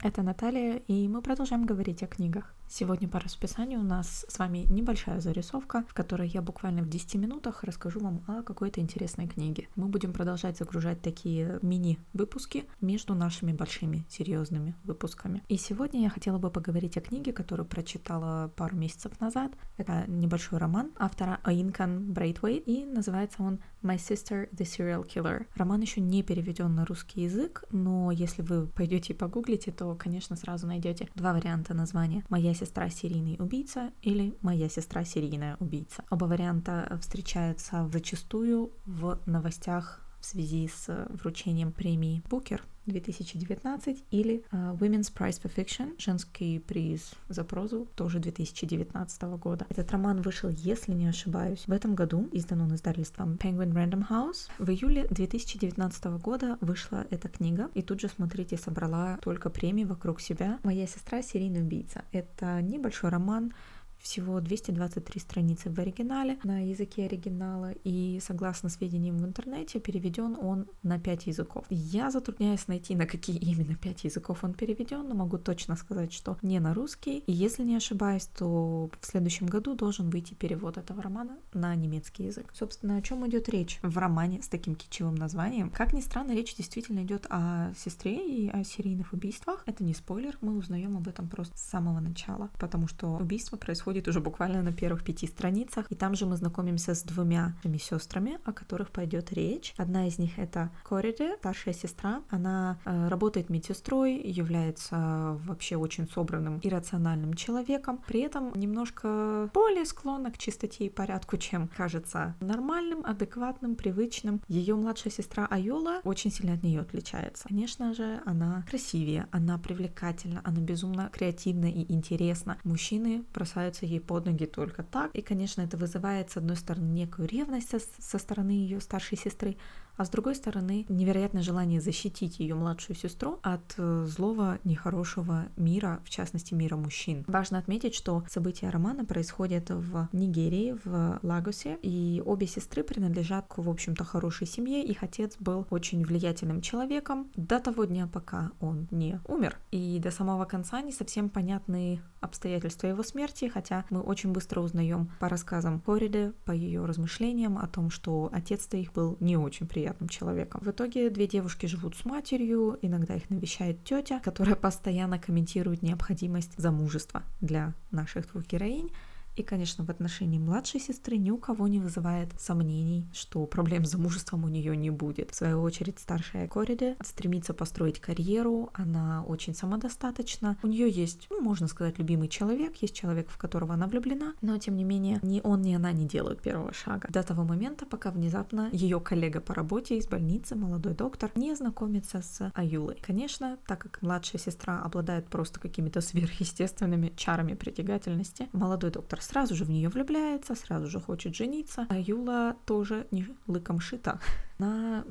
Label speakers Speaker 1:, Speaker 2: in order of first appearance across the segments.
Speaker 1: Это Наталья, и мы продолжаем говорить о книгах. Сегодня по расписанию у нас с вами небольшая зарисовка, в которой я буквально в 10 минутах расскажу вам о какой-то интересной книге. Мы будем продолжать загружать такие мини-выпуски между нашими большими серьезными выпусками. И сегодня я хотела бы поговорить о книге, которую прочитала пару месяцев назад. Это небольшой роман автора Оинкан Брейтвей, и называется он My Sister the Serial Killer. Роман еще не переведен на русский язык, но если вы пойдете и погуглите, то, конечно, сразу найдете два варианта названия. Моя сестра серийный убийца или моя сестра серийная убийца. Оба варианта встречаются зачастую в новостях в связи с вручением премии Букер 2019 или uh, Women's Prize for Fiction, женский приз за прозу, тоже 2019 года. Этот роман вышел, если не ошибаюсь, в этом году, издан он издательством Penguin Random House. В июле 2019 года вышла эта книга, и тут же, смотрите, собрала только премии вокруг себя. «Моя сестра — серийный убийца». Это небольшой роман, всего 223 страницы в оригинале на языке оригинала, и согласно сведениям в интернете, переведен он на 5 языков. Я затрудняюсь найти, на какие именно 5 языков он переведен, но могу точно сказать, что не на русский. И если не ошибаюсь, то в следующем году должен выйти перевод этого романа на немецкий язык. Собственно, о чем идет речь в романе с таким кичевым названием? Как ни странно, речь действительно идет о сестре и о серийных убийствах. Это не спойлер, мы узнаем об этом просто с самого начала, потому что убийство происходит происходит уже буквально на первых пяти страницах. И там же мы знакомимся с двумя сестрами, о которых пойдет речь. Одна из них это Кориде, старшая сестра. Она э, работает медсестрой, является вообще очень собранным и рациональным человеком, при этом немножко более склонна к чистоте и порядку, чем кажется нормальным, адекватным, привычным. Ее младшая сестра Айола очень сильно от нее отличается. Конечно же, она красивее, она привлекательна, она безумно креативна и интересна. Мужчины бросаются бросаются ей под ноги только так. И, конечно, это вызывает, с одной стороны, некую ревность со, со стороны ее старшей сестры, а с другой стороны невероятное желание защитить ее младшую сестру от э, злого, нехорошего мира, в частности мира мужчин. Важно отметить, что события романа происходят в Нигерии, в Лагосе, и обе сестры принадлежат к, в общем-то, хорошей семье. Их отец был очень влиятельным человеком до того дня, пока он не умер. И до самого конца не совсем понятны обстоятельства его смерти, хотя мы очень быстро узнаем по рассказам Кориды, по ее размышлениям о том, что отец-то их был не очень приятным приятным человеком. В итоге две девушки живут с матерью, иногда их навещает тетя, которая постоянно комментирует необходимость замужества для наших двух героинь. И, конечно, в отношении младшей сестры ни у кого не вызывает сомнений, что проблем с замужеством у нее не будет. В свою очередь, старшая Кориде стремится построить карьеру, она очень самодостаточна. У нее есть, ну, можно сказать, любимый человек, есть человек, в которого она влюблена, но, тем не менее, ни он, ни она не делают первого шага. До того момента, пока внезапно ее коллега по работе из больницы, молодой доктор, не знакомится с Аюлой. Конечно, так как младшая сестра обладает просто какими-то сверхъестественными чарами притягательности, молодой доктор сразу же в нее влюбляется, сразу же хочет жениться. А Юла тоже не лыком шита она,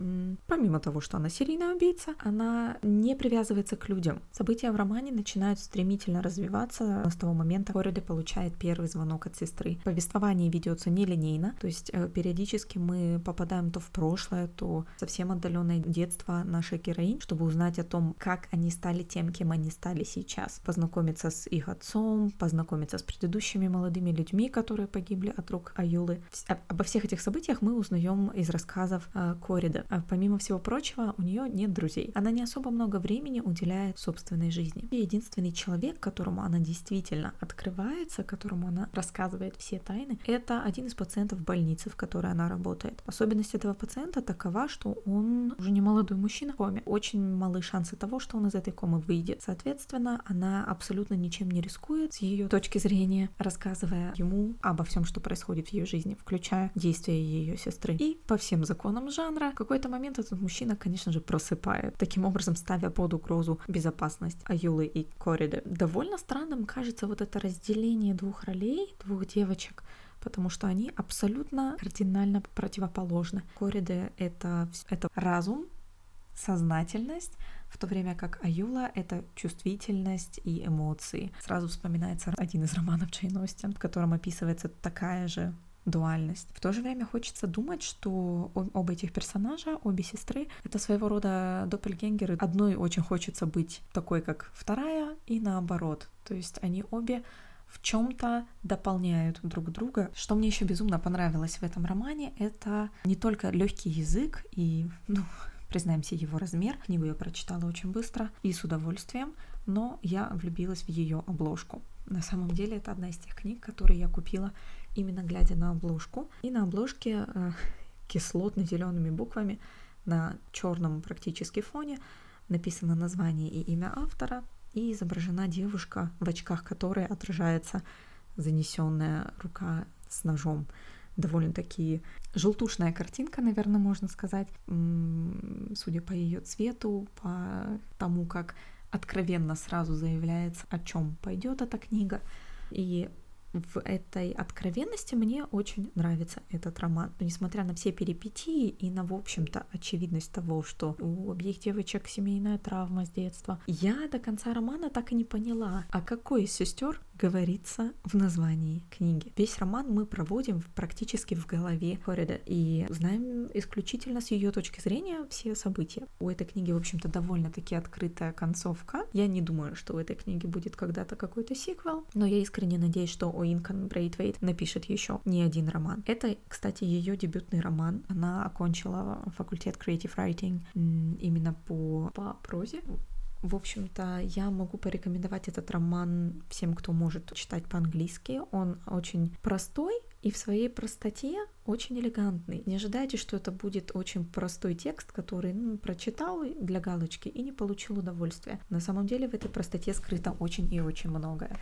Speaker 1: помимо того, что она серийная убийца, она не привязывается к людям. События в романе начинают стремительно развиваться с того момента, Кориде получает первый звонок от сестры. Повествование ведется нелинейно, то есть э, периодически мы попадаем то в прошлое, то совсем отдаленное детство нашей героинь, чтобы узнать о том, как они стали тем, кем они стали сейчас. Познакомиться с их отцом, познакомиться с предыдущими молодыми людьми, которые погибли от рук Аюлы. Обо всех этих событиях мы узнаем из рассказов э, Корида. А помимо всего прочего, у нее нет друзей. Она не особо много времени уделяет собственной жизни. И единственный человек, которому она действительно открывается, которому она рассказывает все тайны, это один из пациентов больницы, в которой она работает. Особенность этого пациента такова, что он уже не молодой мужчина в коме. Очень малы шансы того, что он из этой комы выйдет. Соответственно, она абсолютно ничем не рискует с ее точки зрения, рассказывая ему обо всем, что происходит в ее жизни, включая действия ее сестры. И по всем законам жанра жанра, в какой-то момент этот мужчина, конечно же, просыпает, таким образом ставя под угрозу безопасность Аюлы и Кориды. Довольно странным кажется вот это разделение двух ролей, двух девочек, потому что они абсолютно кардинально противоположны. Кориде — это, это разум, сознательность, в то время как Аюла — это чувствительность и эмоции. Сразу вспоминается один из романов Джейн Остин, в котором описывается такая же дуальность. В то же время хочется думать, что оба этих персонажа, обе сестры, это своего рода доппельгенгеры. Одной очень хочется быть такой, как вторая, и наоборот. То есть они обе в чем-то дополняют друг друга. Что мне еще безумно понравилось в этом романе, это не только легкий язык и, ну, признаемся, его размер. Книгу я прочитала очень быстро и с удовольствием, но я влюбилась в ее обложку. На самом деле это одна из тех книг, которые я купила именно глядя на обложку. И на обложке э, кислотно-зелеными буквами на черном практически фоне написано название и имя автора, и изображена девушка, в очках которой отражается занесенная рука с ножом. Довольно-таки желтушная картинка, наверное, можно сказать, судя по ее цвету, по тому, как откровенно сразу заявляется, о чем пойдет эта книга. И в этой откровенности мне очень нравится этот роман. Несмотря на все перипетии и на, в общем-то, очевидность того, что у обеих девочек семейная травма с детства, я до конца романа так и не поняла, а какой из сестер говорится в названии книги. Весь роман мы проводим практически в голове Хорида и знаем исключительно с ее точки зрения все события. У этой книги, в общем-то, довольно-таки открытая концовка. Я не думаю, что у этой книги будет когда-то какой-то сиквел, но я искренне надеюсь, что Оинкан Брейтвейт напишет еще не один роман. Это, кстати, ее дебютный роман. Она окончила факультет Creative Writing именно по, по прозе в общем-то, я могу порекомендовать этот роман всем, кто может читать по-английски. Он очень простой и в своей простоте очень элегантный. Не ожидайте, что это будет очень простой текст, который ну, прочитал для галочки и не получил удовольствия. На самом деле в этой простоте скрыто очень и очень многое.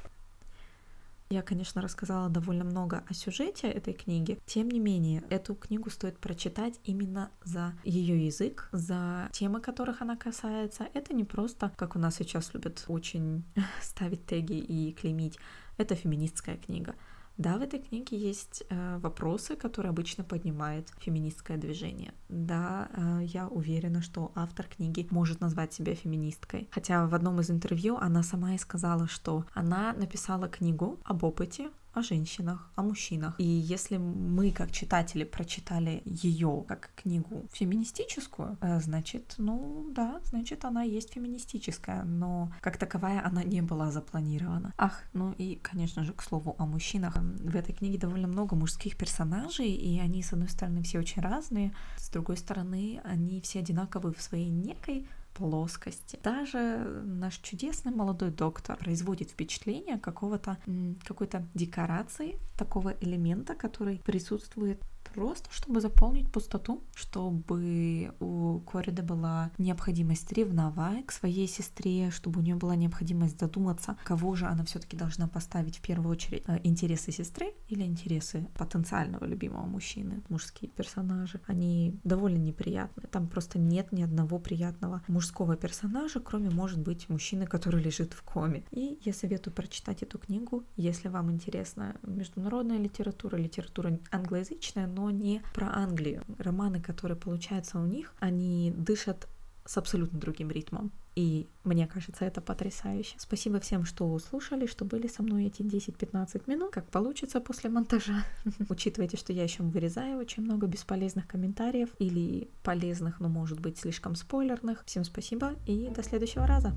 Speaker 1: Я, конечно, рассказала довольно много о сюжете этой книги. Тем не менее, эту книгу стоит прочитать именно за ее язык, за темы, которых она касается. Это не просто, как у нас сейчас любят очень ставить теги и клеймить. Это феминистская книга. Да, в этой книге есть э, вопросы, которые обычно поднимает феминистское движение. Да, э, я уверена, что автор книги может назвать себя феминисткой. Хотя в одном из интервью она сама и сказала, что она написала книгу об опыте о женщинах, о мужчинах. И если мы, как читатели, прочитали ее как книгу феминистическую, э, значит, ну да, значит, она есть феминистическая, но как таковая она не была запланирована. Ах, ну и, конечно же, к слову о мужчинах. В этой книге довольно много мужских персонажей, и они, с одной стороны, все очень разные, с другой стороны, они все одинаковы в своей некой плоскости. Даже наш чудесный молодой доктор производит впечатление какого-то какой-то декорации, такого элемента, который присутствует просто чтобы заполнить пустоту, чтобы у Корида была необходимость ревновать к своей сестре, чтобы у нее была необходимость задуматься, кого же она все-таки должна поставить в первую очередь, э, интересы сестры или интересы потенциального любимого мужчины. Мужские персонажи, они довольно неприятны. Там просто нет ни одного приятного мужского персонажа, кроме, может быть, мужчины, который лежит в коме. И я советую прочитать эту книгу, если вам интересна международная литература, литература англоязычная, не про Англию. Романы, которые получаются у них, они дышат с абсолютно другим ритмом. И мне кажется, это потрясающе. Спасибо всем, что слушали, что были со мной эти 10-15 минут. Как получится после монтажа. Учитывайте, что я еще вырезаю очень много бесполезных комментариев или полезных, но может быть слишком спойлерных. Всем спасибо и до следующего раза.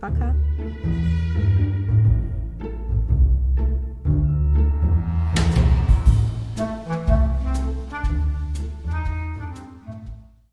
Speaker 1: Пока! thank you